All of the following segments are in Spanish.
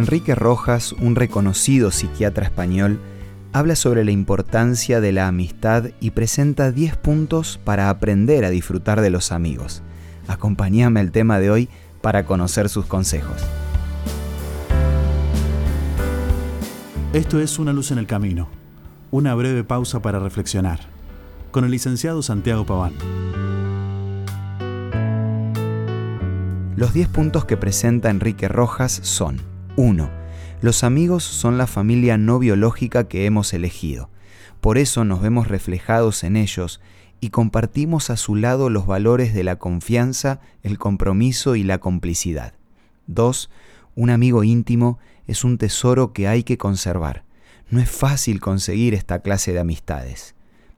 Enrique Rojas, un reconocido psiquiatra español, habla sobre la importancia de la amistad y presenta 10 puntos para aprender a disfrutar de los amigos. Acompáñame al tema de hoy para conocer sus consejos. Esto es Una luz en el camino, una breve pausa para reflexionar, con el licenciado Santiago Paván. Los 10 puntos que presenta Enrique Rojas son 1. Los amigos son la familia no biológica que hemos elegido. Por eso nos vemos reflejados en ellos y compartimos a su lado los valores de la confianza, el compromiso y la complicidad. 2. Un amigo íntimo es un tesoro que hay que conservar. No es fácil conseguir esta clase de amistades.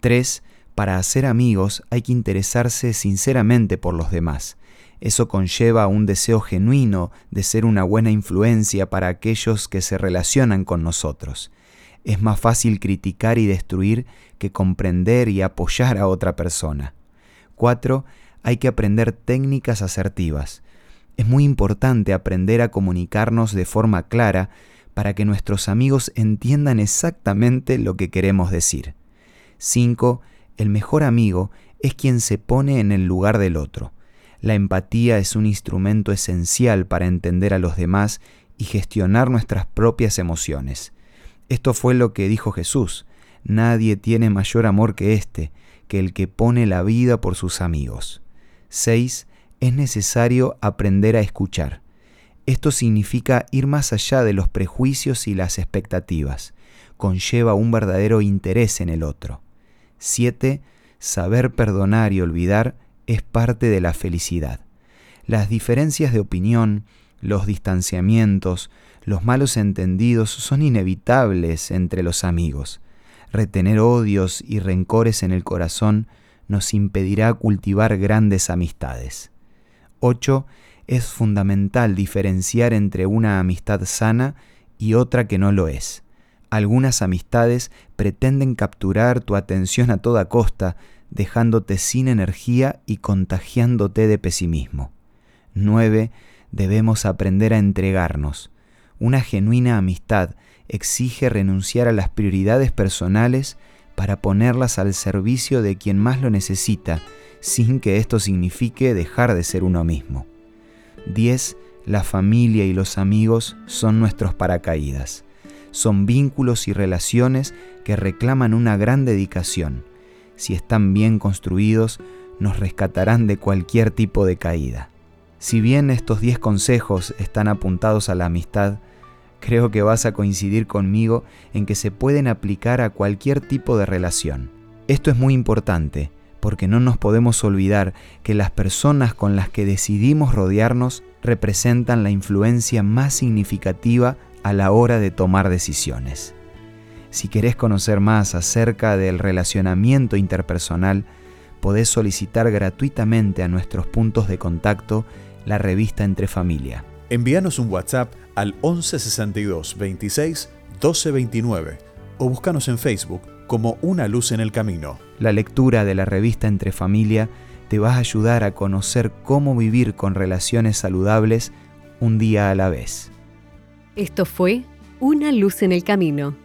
3. Para hacer amigos hay que interesarse sinceramente por los demás. Eso conlleva un deseo genuino de ser una buena influencia para aquellos que se relacionan con nosotros. Es más fácil criticar y destruir que comprender y apoyar a otra persona. 4. Hay que aprender técnicas asertivas. Es muy importante aprender a comunicarnos de forma clara para que nuestros amigos entiendan exactamente lo que queremos decir. 5. El mejor amigo es quien se pone en el lugar del otro. La empatía es un instrumento esencial para entender a los demás y gestionar nuestras propias emociones. Esto fue lo que dijo Jesús. Nadie tiene mayor amor que este, que el que pone la vida por sus amigos. 6. Es necesario aprender a escuchar. Esto significa ir más allá de los prejuicios y las expectativas. Conlleva un verdadero interés en el otro. 7. Saber perdonar y olvidar es parte de la felicidad. Las diferencias de opinión, los distanciamientos, los malos entendidos son inevitables entre los amigos. Retener odios y rencores en el corazón nos impedirá cultivar grandes amistades. 8. Es fundamental diferenciar entre una amistad sana y otra que no lo es. Algunas amistades pretenden capturar tu atención a toda costa, dejándote sin energía y contagiándote de pesimismo. 9. Debemos aprender a entregarnos. Una genuina amistad exige renunciar a las prioridades personales para ponerlas al servicio de quien más lo necesita, sin que esto signifique dejar de ser uno mismo. 10. La familia y los amigos son nuestros paracaídas. Son vínculos y relaciones que reclaman una gran dedicación si están bien construidos, nos rescatarán de cualquier tipo de caída. Si bien estos 10 consejos están apuntados a la amistad, creo que vas a coincidir conmigo en que se pueden aplicar a cualquier tipo de relación. Esto es muy importante porque no nos podemos olvidar que las personas con las que decidimos rodearnos representan la influencia más significativa a la hora de tomar decisiones. Si querés conocer más acerca del relacionamiento interpersonal, podés solicitar gratuitamente a nuestros puntos de contacto la revista Entre Familia. Envíanos un WhatsApp al 1162 26 1229 o búscanos en Facebook como Una Luz en el Camino. La lectura de la revista Entre Familia te va a ayudar a conocer cómo vivir con relaciones saludables un día a la vez. Esto fue Una Luz en el Camino